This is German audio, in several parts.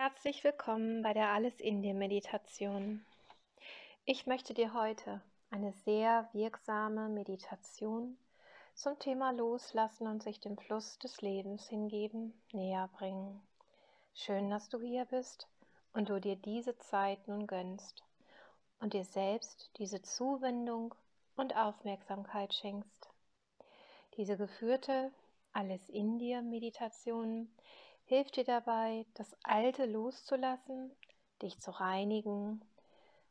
Herzlich willkommen bei der Alles in dir Meditation. Ich möchte dir heute eine sehr wirksame Meditation zum Thema Loslassen und sich dem Fluss des Lebens hingeben näher bringen. Schön, dass du hier bist und du dir diese Zeit nun gönnst und dir selbst diese Zuwendung und Aufmerksamkeit schenkst. Diese geführte Alles in dir Meditation hilft dir dabei, das Alte loszulassen, dich zu reinigen,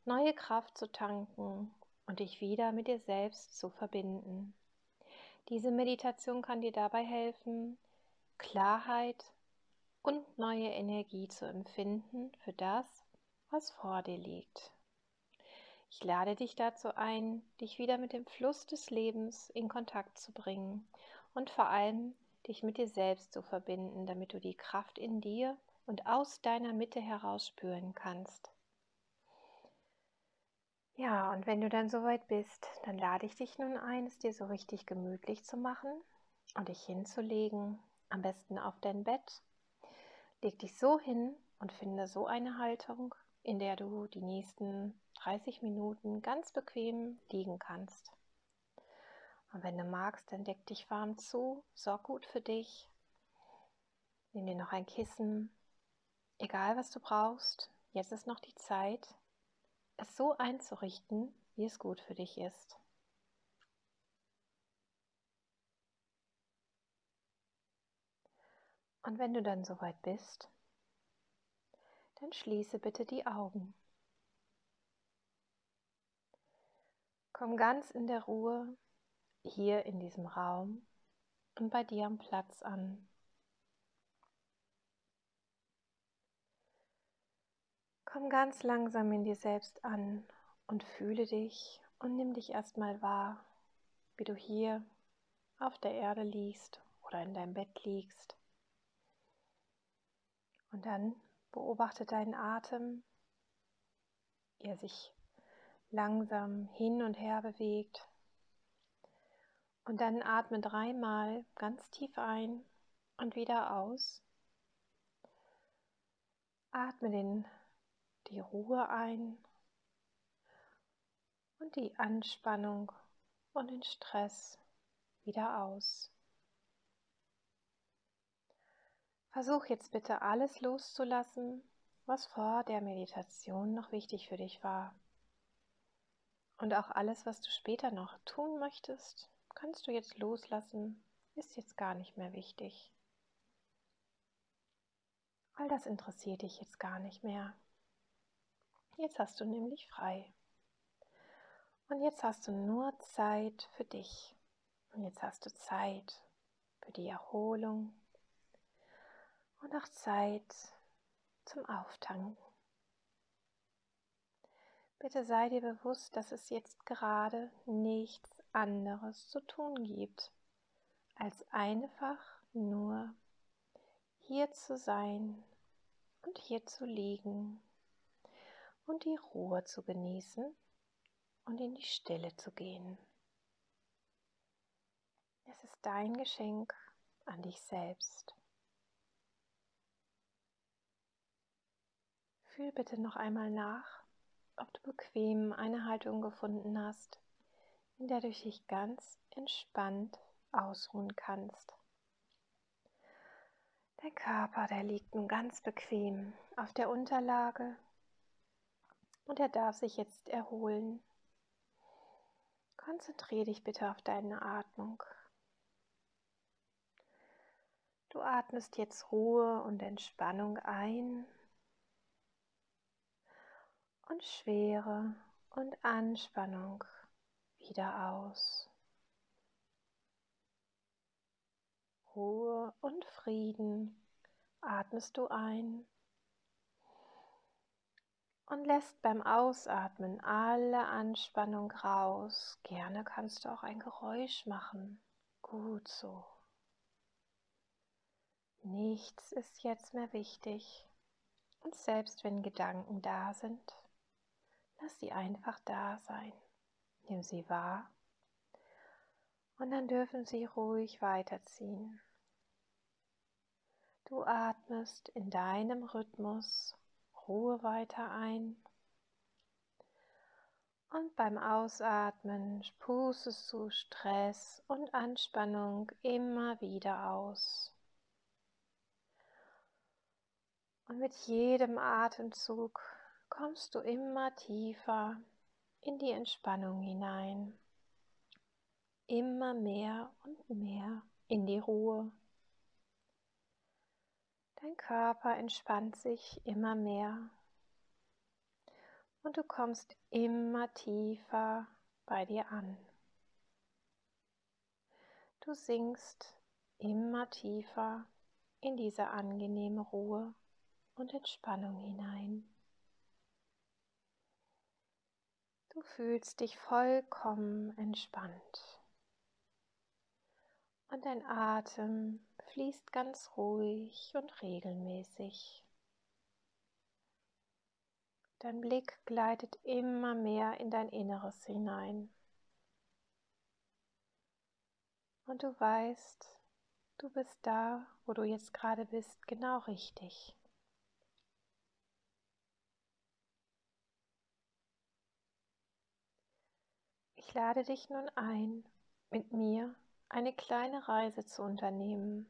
neue Kraft zu tanken und dich wieder mit dir selbst zu verbinden. Diese Meditation kann dir dabei helfen, Klarheit und neue Energie zu empfinden für das, was vor dir liegt. Ich lade dich dazu ein, dich wieder mit dem Fluss des Lebens in Kontakt zu bringen und vor allem dich mit dir selbst zu verbinden, damit du die Kraft in dir und aus deiner Mitte heraus spüren kannst. Ja, und wenn du dann soweit bist, dann lade ich dich nun ein, es dir so richtig gemütlich zu machen und dich hinzulegen, am besten auf dein Bett. Leg dich so hin und finde so eine Haltung, in der du die nächsten 30 Minuten ganz bequem liegen kannst. Und wenn du magst, dann deck dich warm zu, sorg gut für dich. Nimm dir noch ein Kissen. Egal, was du brauchst, jetzt ist noch die Zeit, es so einzurichten, wie es gut für dich ist. Und wenn du dann soweit bist, dann schließe bitte die Augen. Komm ganz in der Ruhe hier in diesem Raum und bei dir am Platz an. Komm ganz langsam in dir selbst an und fühle dich und nimm dich erstmal wahr, wie du hier auf der Erde liegst oder in deinem Bett liegst. Und dann beobachte deinen Atem, wie er sich langsam hin und her bewegt und dann atme dreimal ganz tief ein und wieder aus. Atme den, die Ruhe ein und die Anspannung und den Stress wieder aus. Versuch jetzt bitte alles loszulassen, was vor der Meditation noch wichtig für dich war. Und auch alles, was du später noch tun möchtest, kannst du jetzt loslassen, ist jetzt gar nicht mehr wichtig. All das interessiert dich jetzt gar nicht mehr. Jetzt hast du nämlich frei. Und jetzt hast du nur Zeit für dich. Und jetzt hast du Zeit für die Erholung und auch Zeit zum Auftanken. Bitte sei dir bewusst, dass es jetzt gerade nichts anderes zu tun gibt, als einfach nur hier zu sein und hier zu liegen und die Ruhe zu genießen und in die Stille zu gehen. Es ist dein Geschenk an dich selbst. Fühl bitte noch einmal nach, ob du bequem eine Haltung gefunden hast, in der du dich ganz entspannt ausruhen kannst. Dein Körper, der liegt nun ganz bequem auf der Unterlage und er darf sich jetzt erholen. Konzentriere dich bitte auf deine Atmung. Du atmest jetzt Ruhe und Entspannung ein und Schwere und Anspannung wieder aus. Ruhe und Frieden atmest du ein und lässt beim Ausatmen alle Anspannung raus. Gerne kannst du auch ein Geräusch machen. Gut so. Nichts ist jetzt mehr wichtig. Und selbst wenn Gedanken da sind, lass sie einfach da sein. Nimm sie wahr und dann dürfen sie ruhig weiterziehen. Du atmest in deinem Rhythmus Ruhe weiter ein und beim Ausatmen pustest du Stress und Anspannung immer wieder aus. Und mit jedem Atemzug kommst du immer tiefer in die Entspannung hinein. Immer mehr und mehr in die Ruhe. Dein Körper entspannt sich immer mehr und du kommst immer tiefer bei dir an. Du sinkst immer tiefer in diese angenehme Ruhe und Entspannung hinein. Du fühlst dich vollkommen entspannt und dein Atem fließt ganz ruhig und regelmäßig. Dein Blick gleitet immer mehr in dein Inneres hinein. Und du weißt, du bist da, wo du jetzt gerade bist, genau richtig. Ich lade dich nun ein, mit mir eine kleine Reise zu unternehmen.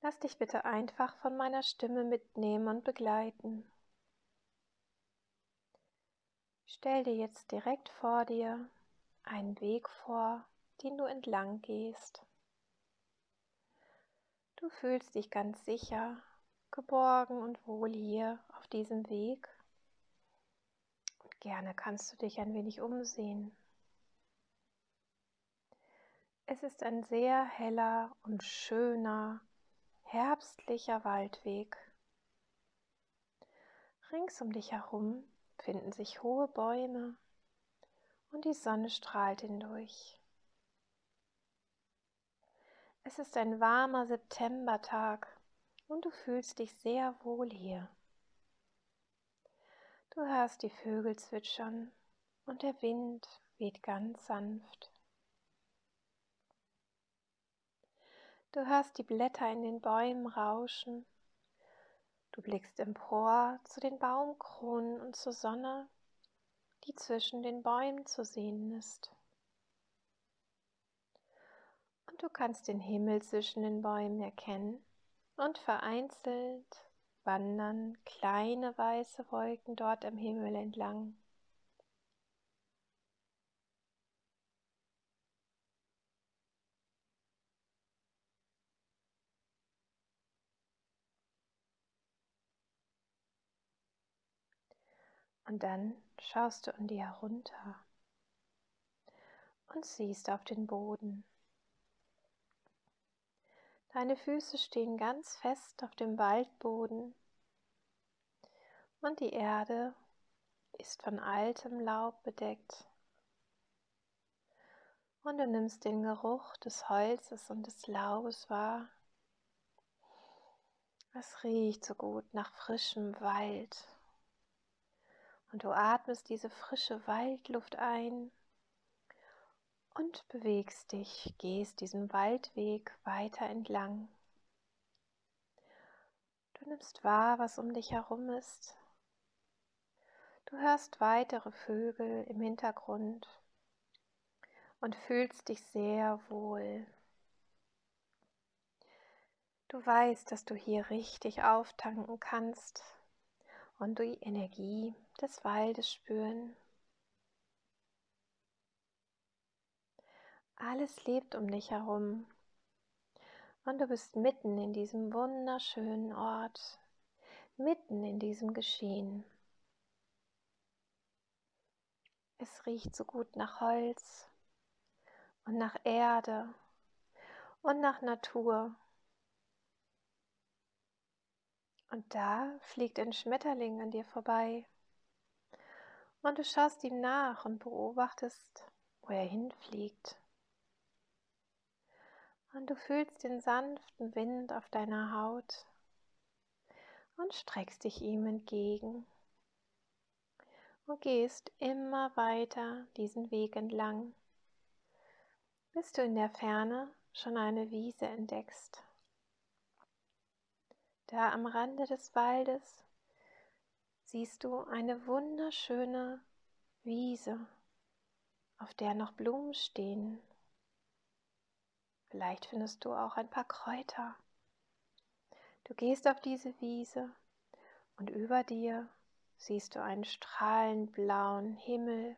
Lass dich bitte einfach von meiner Stimme mitnehmen und begleiten. Stell dir jetzt direkt vor dir einen Weg vor, den du entlang gehst. Du fühlst dich ganz sicher, geborgen und wohl hier auf diesem Weg. Gerne kannst du dich ein wenig umsehen. Es ist ein sehr heller und schöner, herbstlicher Waldweg. Rings um dich herum finden sich hohe Bäume und die Sonne strahlt hindurch. Es ist ein warmer Septembertag und du fühlst dich sehr wohl hier. Du hörst die Vögel zwitschern und der Wind weht ganz sanft. Du hörst die Blätter in den Bäumen rauschen. Du blickst empor zu den Baumkronen und zur Sonne, die zwischen den Bäumen zu sehen ist. Und du kannst den Himmel zwischen den Bäumen erkennen und vereinzelt wandern kleine weiße Wolken dort am Himmel entlang. Und dann schaust du an dir herunter und siehst auf den Boden. Deine Füße stehen ganz fest auf dem Waldboden und die Erde ist von altem Laub bedeckt. Und du nimmst den Geruch des Holzes und des Laubes wahr. Es riecht so gut nach frischem Wald. Und du atmest diese frische Waldluft ein und bewegst dich, gehst diesen Waldweg weiter entlang. Du nimmst wahr, was um dich herum ist. Du hörst weitere Vögel im Hintergrund und fühlst dich sehr wohl. Du weißt, dass du hier richtig auftanken kannst und die Energie des Waldes spüren. Alles lebt um dich herum und du bist mitten in diesem wunderschönen Ort, mitten in diesem Geschehen. Es riecht so gut nach Holz und nach Erde und nach Natur. Und da fliegt ein Schmetterling an dir vorbei. Und du schaust ihm nach und beobachtest, wo er hinfliegt. Und du fühlst den sanften Wind auf deiner Haut und streckst dich ihm entgegen und gehst immer weiter diesen Weg entlang, bis du in der Ferne schon eine Wiese entdeckst Da am Rande des Waldes siehst du eine wunderschöne Wiese, auf der noch Blumen stehen. Vielleicht findest du auch ein paar Kräuter. Du gehst auf diese Wiese und über dir siehst du einen strahlend blauen Himmel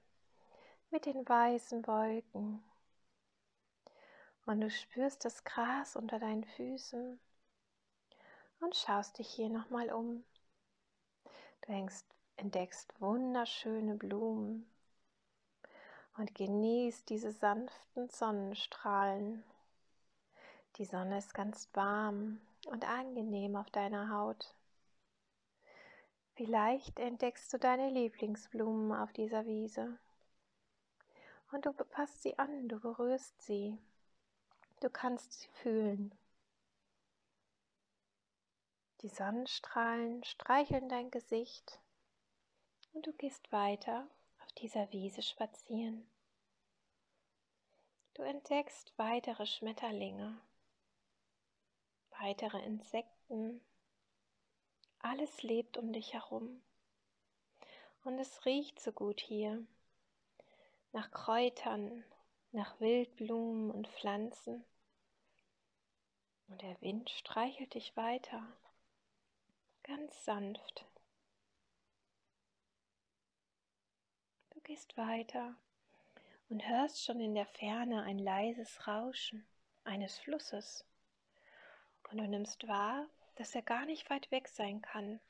mit den weißen Wolken. Und du spürst das Gras unter deinen Füßen und schaust dich hier nochmal um. Du hängst, entdeckst wunderschöne Blumen und genießt diese sanften Sonnenstrahlen. Die Sonne ist ganz warm und angenehm auf deiner Haut. Vielleicht entdeckst du deine Lieblingsblumen auf dieser Wiese und du fasst sie an, du berührst sie, du kannst sie fühlen. Die Sonnenstrahlen streicheln dein Gesicht und du gehst weiter auf dieser Wiese spazieren. Du entdeckst weitere Schmetterlinge, weitere Insekten, alles lebt um dich herum. Und es riecht so gut hier. Nach Kräutern, nach Wildblumen und Pflanzen. Und der Wind streichelt dich weiter. Ganz sanft. Du gehst weiter und hörst schon in der Ferne ein leises Rauschen eines Flusses. Und du nimmst wahr, dass er gar nicht weit weg sein kann.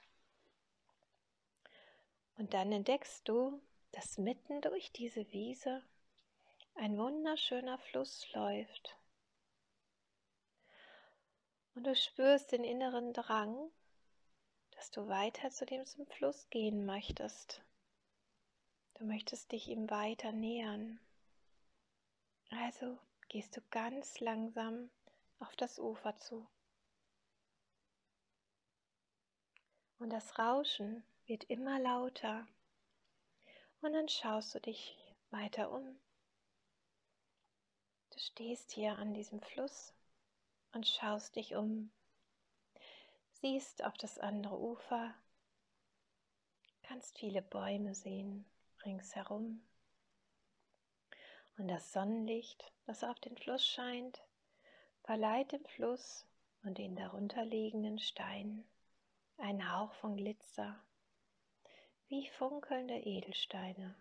Und dann entdeckst du, dass mitten durch diese Wiese ein wunderschöner Fluss läuft. Und du spürst den inneren Drang, dass du weiter zu diesem Fluss gehen möchtest. Du möchtest dich ihm weiter nähern. Also gehst du ganz langsam auf das Ufer zu. Und das Rauschen wird immer lauter. Und dann schaust du dich weiter um. Du stehst hier an diesem Fluss und schaust dich um. Siehst auf das andere Ufer, kannst viele Bäume sehen ringsherum. Und das Sonnenlicht, das auf den Fluss scheint, verleiht dem Fluss und den darunterliegenden Steinen ein Hauch von Glitzer, wie funkelnde Edelsteine.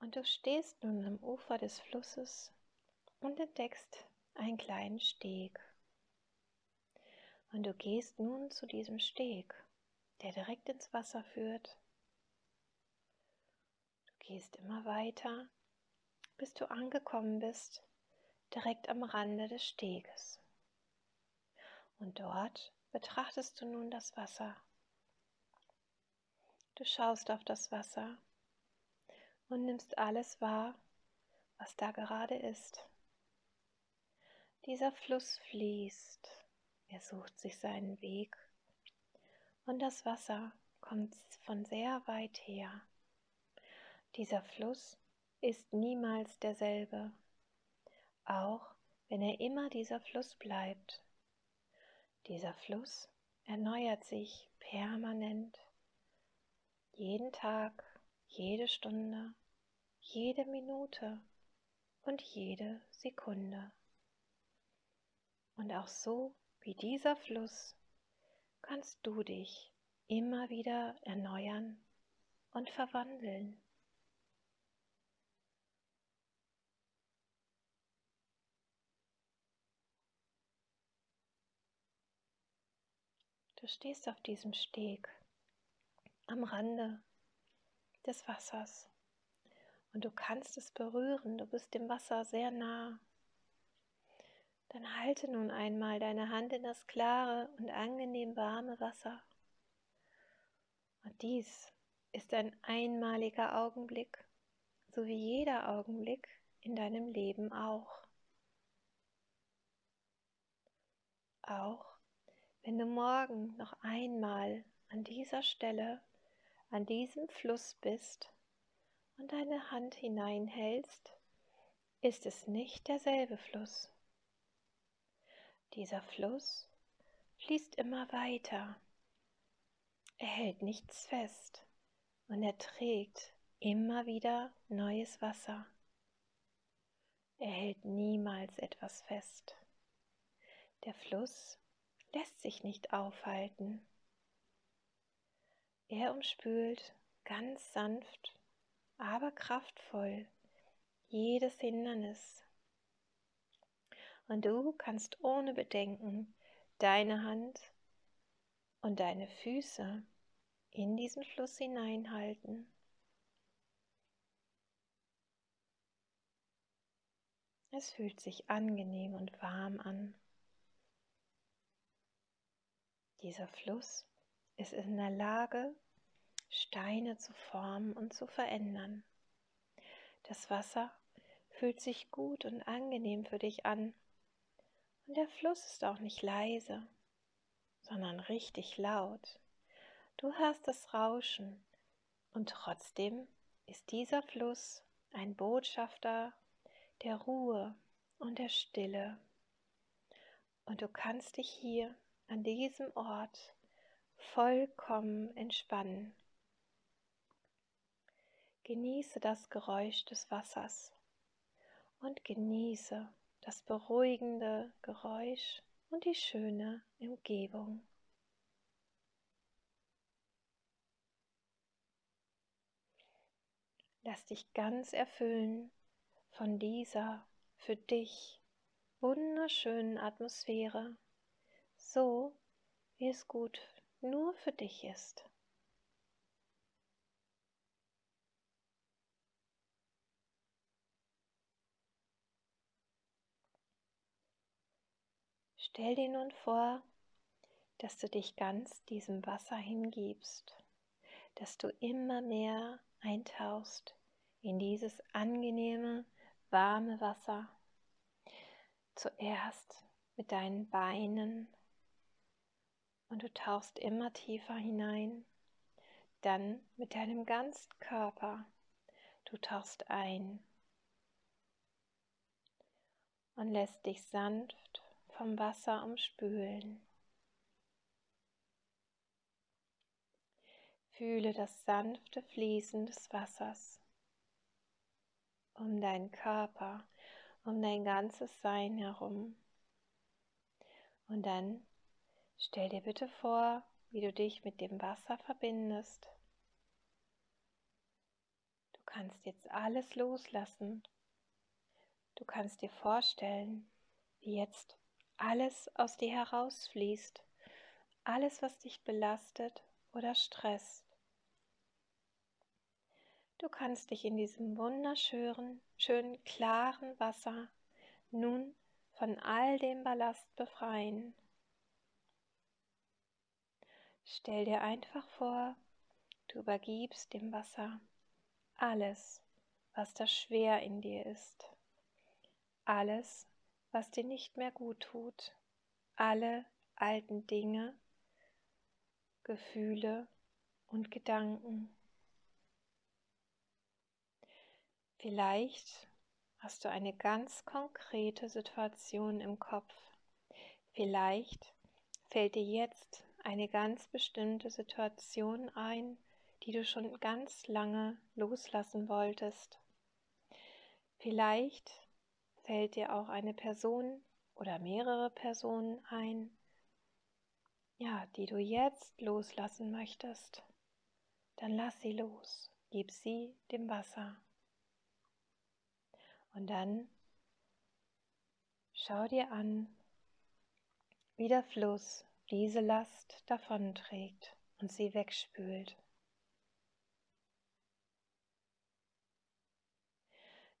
Und du stehst nun am Ufer des Flusses und entdeckst einen kleinen Steg. Und du gehst nun zu diesem Steg, der direkt ins Wasser führt. Du gehst immer weiter, bis du angekommen bist, direkt am Rande des Steges. Und dort betrachtest du nun das Wasser. Du schaust auf das Wasser und nimmst alles wahr, was da gerade ist. Dieser Fluss fließt, er sucht sich seinen Weg und das Wasser kommt von sehr weit her. Dieser Fluss ist niemals derselbe, auch wenn er immer dieser Fluss bleibt. Dieser Fluss erneuert sich permanent, jeden Tag, jede Stunde, jede Minute und jede Sekunde. Und auch so wie dieser Fluss kannst du dich immer wieder erneuern und verwandeln. Du stehst auf diesem Steg am Rande des Wassers und du kannst es berühren, du bist dem Wasser sehr nah. Dann halte nun einmal deine Hand in das klare und angenehm warme Wasser. Und dies ist ein einmaliger Augenblick, so wie jeder Augenblick in deinem Leben auch. Auch wenn du morgen noch einmal an dieser Stelle, an diesem Fluss bist und deine Hand hineinhältst, ist es nicht derselbe Fluss. Dieser Fluss fließt immer weiter. Er hält nichts fest und er trägt immer wieder neues Wasser. Er hält niemals etwas fest. Der Fluss lässt sich nicht aufhalten. Er umspült ganz sanft, aber kraftvoll jedes Hindernis. Und du kannst ohne Bedenken deine Hand und deine Füße in diesen Fluss hineinhalten. Es fühlt sich angenehm und warm an. Dieser Fluss ist in der Lage, Steine zu formen und zu verändern. Das Wasser fühlt sich gut und angenehm für dich an. Und der Fluss ist auch nicht leise, sondern richtig laut. Du hörst das Rauschen und trotzdem ist dieser Fluss ein Botschafter der Ruhe und der Stille. Und du kannst dich hier an diesem Ort vollkommen entspannen. Genieße das Geräusch des Wassers und genieße das beruhigende Geräusch und die schöne Umgebung. Lass dich ganz erfüllen von dieser für dich wunderschönen Atmosphäre, so wie es gut nur für dich ist. Stell dir nun vor, dass du dich ganz diesem Wasser hingibst, dass du immer mehr eintauchst in dieses angenehme, warme Wasser. Zuerst mit deinen Beinen und du tauchst immer tiefer hinein. Dann mit deinem ganzen Körper. Du tauchst ein und lässt dich sanft vom Wasser umspülen. Fühle das sanfte Fließen des Wassers um deinen Körper, um dein ganzes Sein herum. Und dann stell dir bitte vor, wie du dich mit dem Wasser verbindest. Du kannst jetzt alles loslassen. Du kannst dir vorstellen, wie jetzt alles aus dir herausfließt, alles, was dich belastet oder stresst. Du kannst dich in diesem wunderschönen, schönen, klaren Wasser nun von all dem Ballast befreien. Stell dir einfach vor, du übergibst dem Wasser alles, was da schwer in dir ist, alles, was dir nicht mehr gut tut, alle alten Dinge, Gefühle und Gedanken. Vielleicht hast du eine ganz konkrete Situation im Kopf. Vielleicht fällt dir jetzt eine ganz bestimmte Situation ein, die du schon ganz lange loslassen wolltest. Vielleicht fällt dir auch eine Person oder mehrere Personen ein, ja, die du jetzt loslassen möchtest. Dann lass sie los, gib sie dem Wasser. Und dann schau dir an, wie der Fluss diese Last davonträgt und sie wegspült.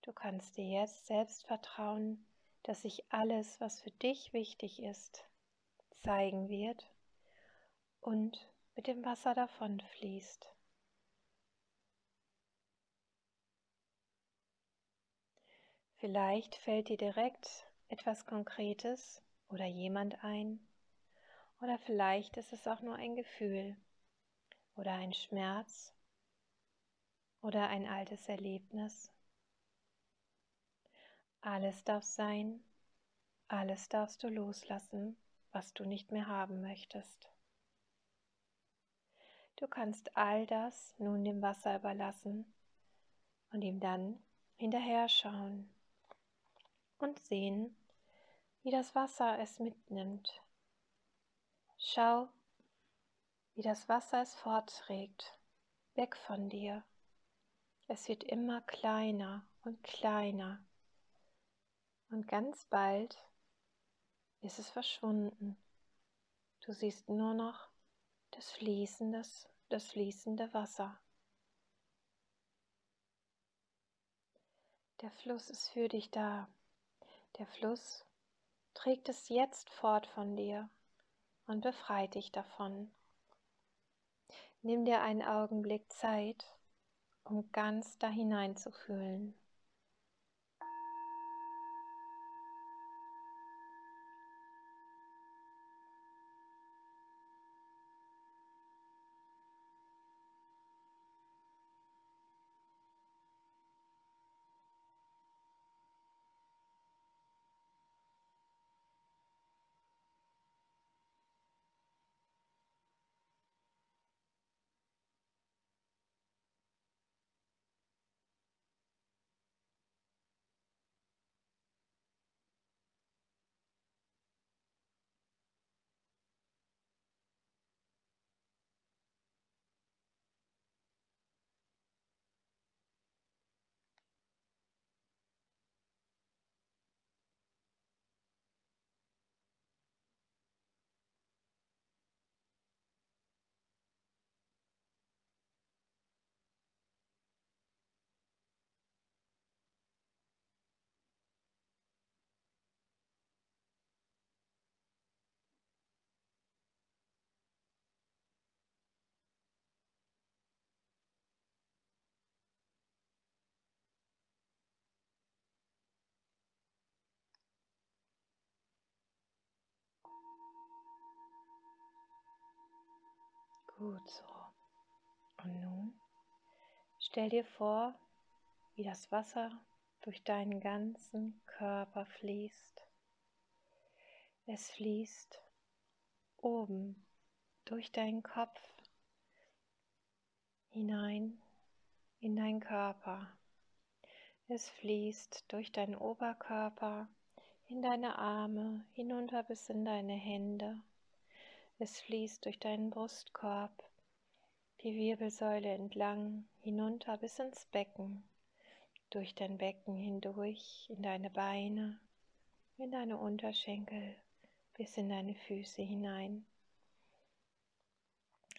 Du kannst dir jetzt selbst vertrauen, dass sich alles, was für dich wichtig ist, zeigen wird und mit dem Wasser davonfließt. Vielleicht fällt dir direkt etwas Konkretes oder jemand ein. Oder vielleicht ist es auch nur ein Gefühl oder ein Schmerz oder ein altes Erlebnis. Alles darf sein Alles darfst du loslassen, was du nicht mehr haben möchtest. Du kannst all das nun dem Wasser überlassen und ihm dann hinterher schauen und sehen, wie das Wasser es mitnimmt. Schau, wie das Wasser es fortträgt, weg von dir. Es wird immer kleiner und kleiner und ganz bald ist es verschwunden. Du siehst nur noch das fließende, das fließende Wasser. Der Fluss ist für dich da. Der Fluss trägt es jetzt fort von dir und befreit dich davon. Nimm dir einen Augenblick Zeit, um ganz da hineinzufühlen. Gut so. Und nun stell dir vor, wie das Wasser durch deinen ganzen Körper fließt. Es fließt oben durch deinen Kopf hinein in deinen Körper. Es fließt durch deinen Oberkörper, in deine Arme, hinunter bis in deine Hände es fließt durch deinen Brustkorb, die Wirbelsäule entlang, hinunter bis ins Becken, durch dein Becken hindurch, in deine Beine, in deine Unterschenkel, bis in deine Füße hinein.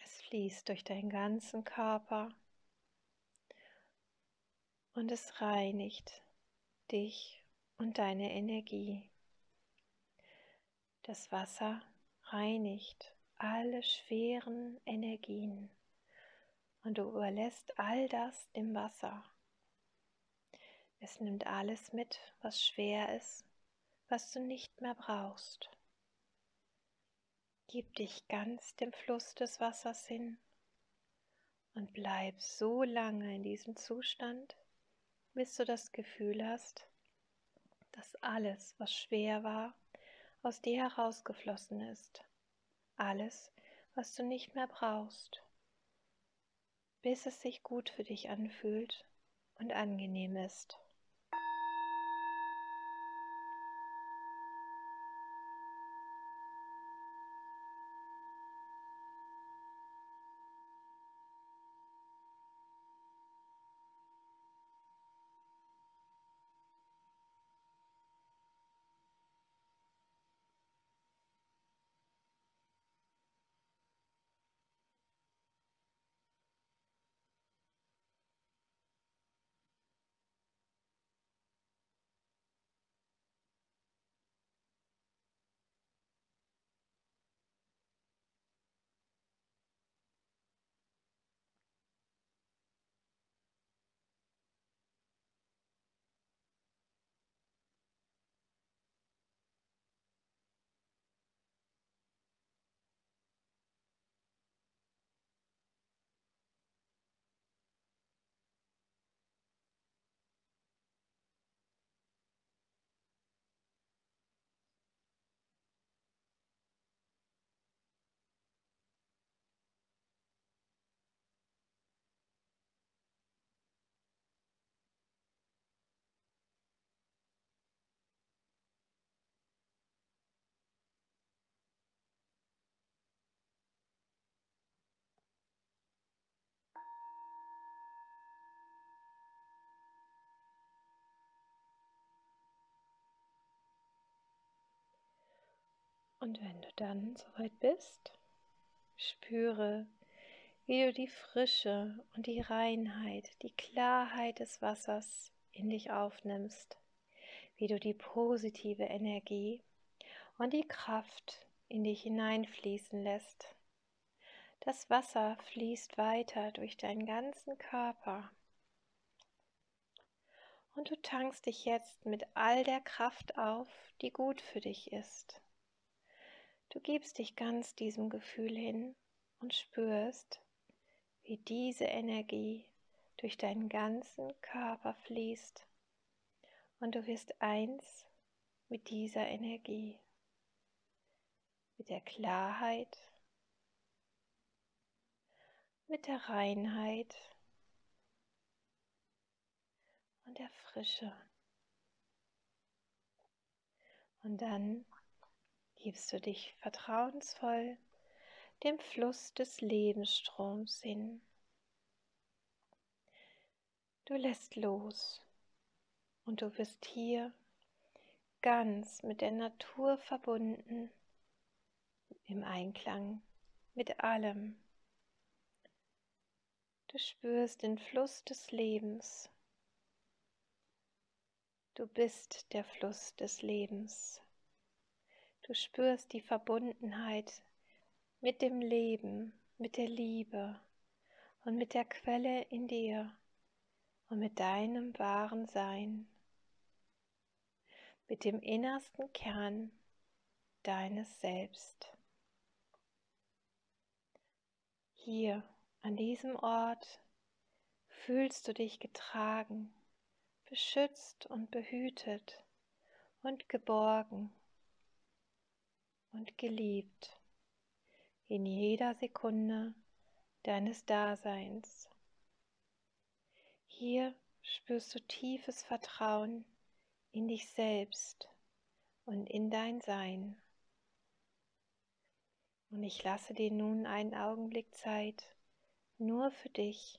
Es fließt durch deinen ganzen Körper und es reinigt dich und deine Energie. Das Wasser reinigt alle schweren Energien und du überlässt all das dem Wasser. Es nimmt alles mit, was schwer ist, was du nicht mehr brauchst. Gib dich ganz dem Fluss des Wassers hin und bleib so lange in diesem Zustand, bis du das Gefühl hast, dass alles, was schwer war, aus dir herausgeflossen ist. Alles, was du nicht mehr brauchst, bis es sich gut für dich anfühlt und angenehm ist. Und wenn du dann soweit bist, spüre, wie du die Frische und die Reinheit, die Klarheit des Wassers in dich aufnimmst, wie du die positive Energie und die Kraft in dich hineinfließen lässt. Das Wasser fließt weiter durch deinen ganzen Körper. Und du tankst dich jetzt mit all der Kraft auf, die gut für dich ist. Du gibst dich ganz diesem Gefühl hin und spürst, wie diese Energie durch deinen ganzen Körper fließt und du wirst eins mit dieser Energie, mit der Klarheit, mit der Reinheit und der Frische. Und dann gibst du dich vertrauensvoll dem Fluss des Lebensstroms hin. Du lässt los und du bist hier ganz mit der Natur verbunden, im Einklang mit allem. Du spürst den Fluss des Lebens. Du bist der Fluss des Lebens. Du spürst die Verbundenheit mit dem Leben, mit der Liebe und mit der Quelle in dir und mit deinem wahren Sein, mit dem innersten Kern deines Selbst. Hier an diesem Ort fühlst du dich getragen, beschützt und behütet und geborgen und geliebt in jeder Sekunde deines Daseins. Hier spürst du tiefes Vertrauen in dich selbst und in dein Sein. Und ich lasse dir nun einen Augenblick Zeit nur für dich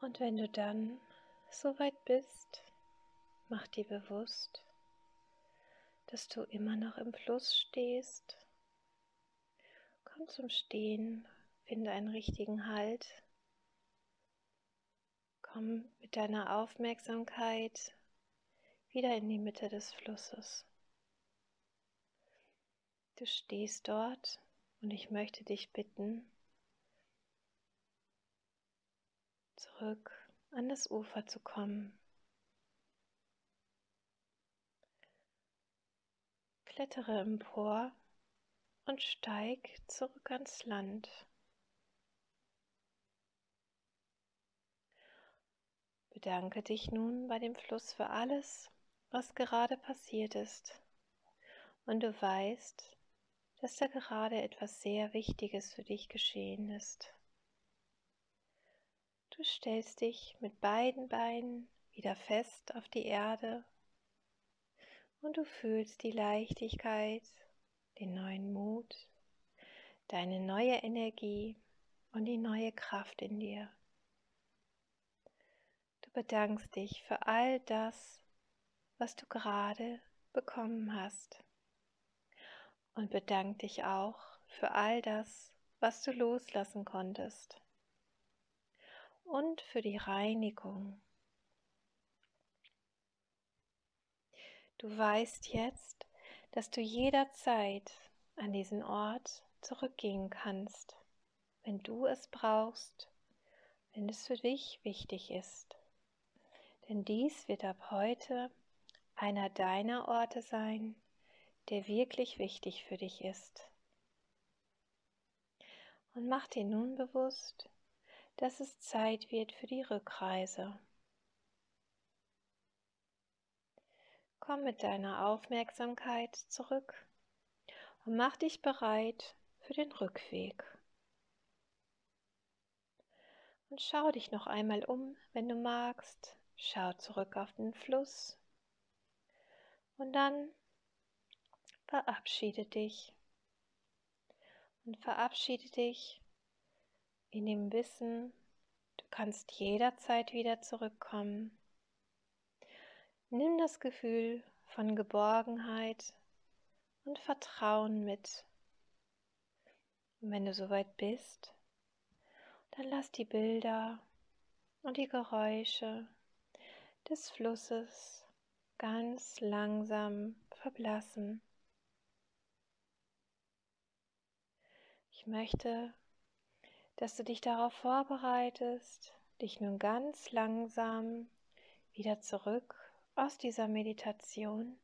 Und wenn du dann soweit bist, mach dir bewusst, dass du immer noch im Fluss stehst. Komm zum Stehen, finde einen richtigen Halt. Komm mit deiner Aufmerksamkeit wieder in die Mitte des Flusses. Du stehst dort und ich möchte dich bitten, zurück an das Ufer zu kommen. Klettere empor und steig zurück ans Land. Bedanke dich nun bei dem Fluss für alles, was gerade passiert ist. Und du weißt, dass da gerade etwas sehr Wichtiges für dich geschehen ist. Du stellst dich mit beiden Beinen wieder fest auf die Erde und du fühlst die Leichtigkeit, den neuen Mut, deine neue Energie und die neue Kraft in dir. Du bedankst dich für all das, was du gerade bekommen hast und bedank dich auch für all das, was du loslassen konntest und für die Reinigung. Du weißt jetzt, dass du jederzeit an diesen Ort zurückgehen kannst, wenn du es brauchst, wenn es für dich wichtig ist. Denn dies wird ab heute einer deiner Orte sein, der wirklich wichtig für dich ist. Und mach dir nun bewusst, dass es Zeit wird für die Rückreise. Komm mit deiner Aufmerksamkeit zurück und mach dich bereit für den Rückweg. Und schau dich noch einmal um, wenn du magst. Schau zurück auf den Fluss. Und dann verabschiede dich. Und verabschiede dich in dem Wissen, du kannst jederzeit wieder zurückkommen. Nimm das Gefühl von Geborgenheit und Vertrauen mit. Und wenn du soweit bist, dann lass die Bilder und die Geräusche des Flusses ganz langsam verblassen. Ich möchte dass du dich darauf vorbereitest, dich nun ganz langsam wieder zurück aus dieser Meditation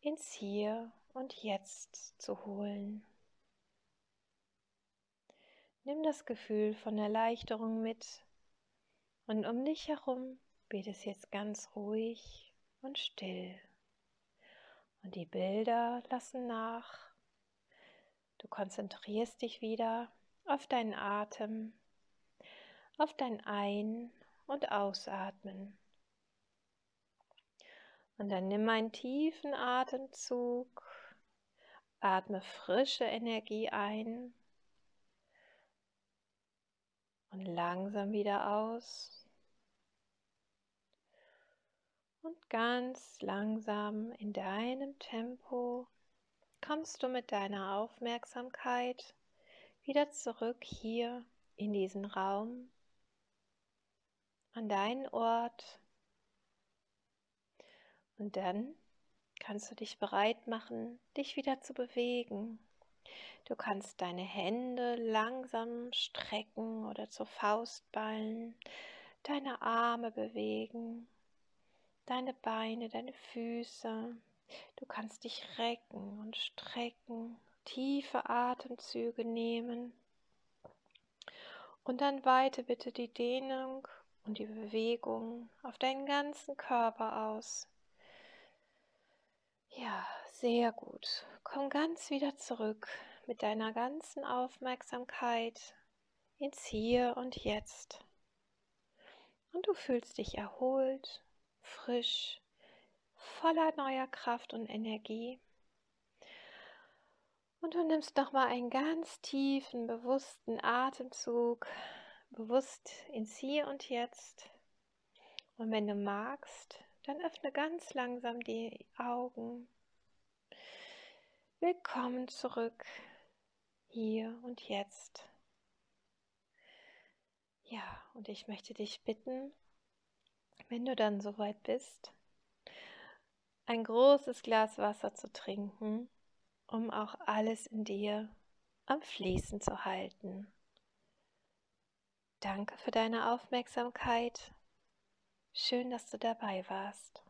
ins Hier und Jetzt zu holen. Nimm das Gefühl von Erleichterung mit und um dich herum wird es jetzt ganz ruhig und still. Und die Bilder lassen nach. Du konzentrierst dich wieder auf deinen Atem, auf dein Ein- und Ausatmen. Und dann nimm einen tiefen Atemzug, atme frische Energie ein und langsam wieder aus. Und ganz langsam in deinem Tempo kommst du mit deiner Aufmerksamkeit wieder zurück hier in diesen Raum, an deinen Ort. Und dann kannst du dich bereit machen, dich wieder zu bewegen. Du kannst deine Hände langsam strecken oder zur Faust ballen, deine Arme bewegen, deine Beine, deine Füße. Du kannst dich recken und strecken tiefe Atemzüge nehmen und dann weite bitte die Dehnung und die Bewegung auf deinen ganzen Körper aus. Ja, sehr gut. Komm ganz wieder zurück mit deiner ganzen Aufmerksamkeit ins Hier und Jetzt. Und du fühlst dich erholt, frisch, voller neuer Kraft und Energie. Und du nimmst nochmal einen ganz tiefen, bewussten Atemzug, bewusst ins Hier und Jetzt. Und wenn du magst, dann öffne ganz langsam die Augen. Willkommen zurück, hier und jetzt. Ja, und ich möchte dich bitten, wenn du dann soweit bist, ein großes Glas Wasser zu trinken um auch alles in dir am Fließen zu halten. Danke für deine Aufmerksamkeit. Schön, dass du dabei warst.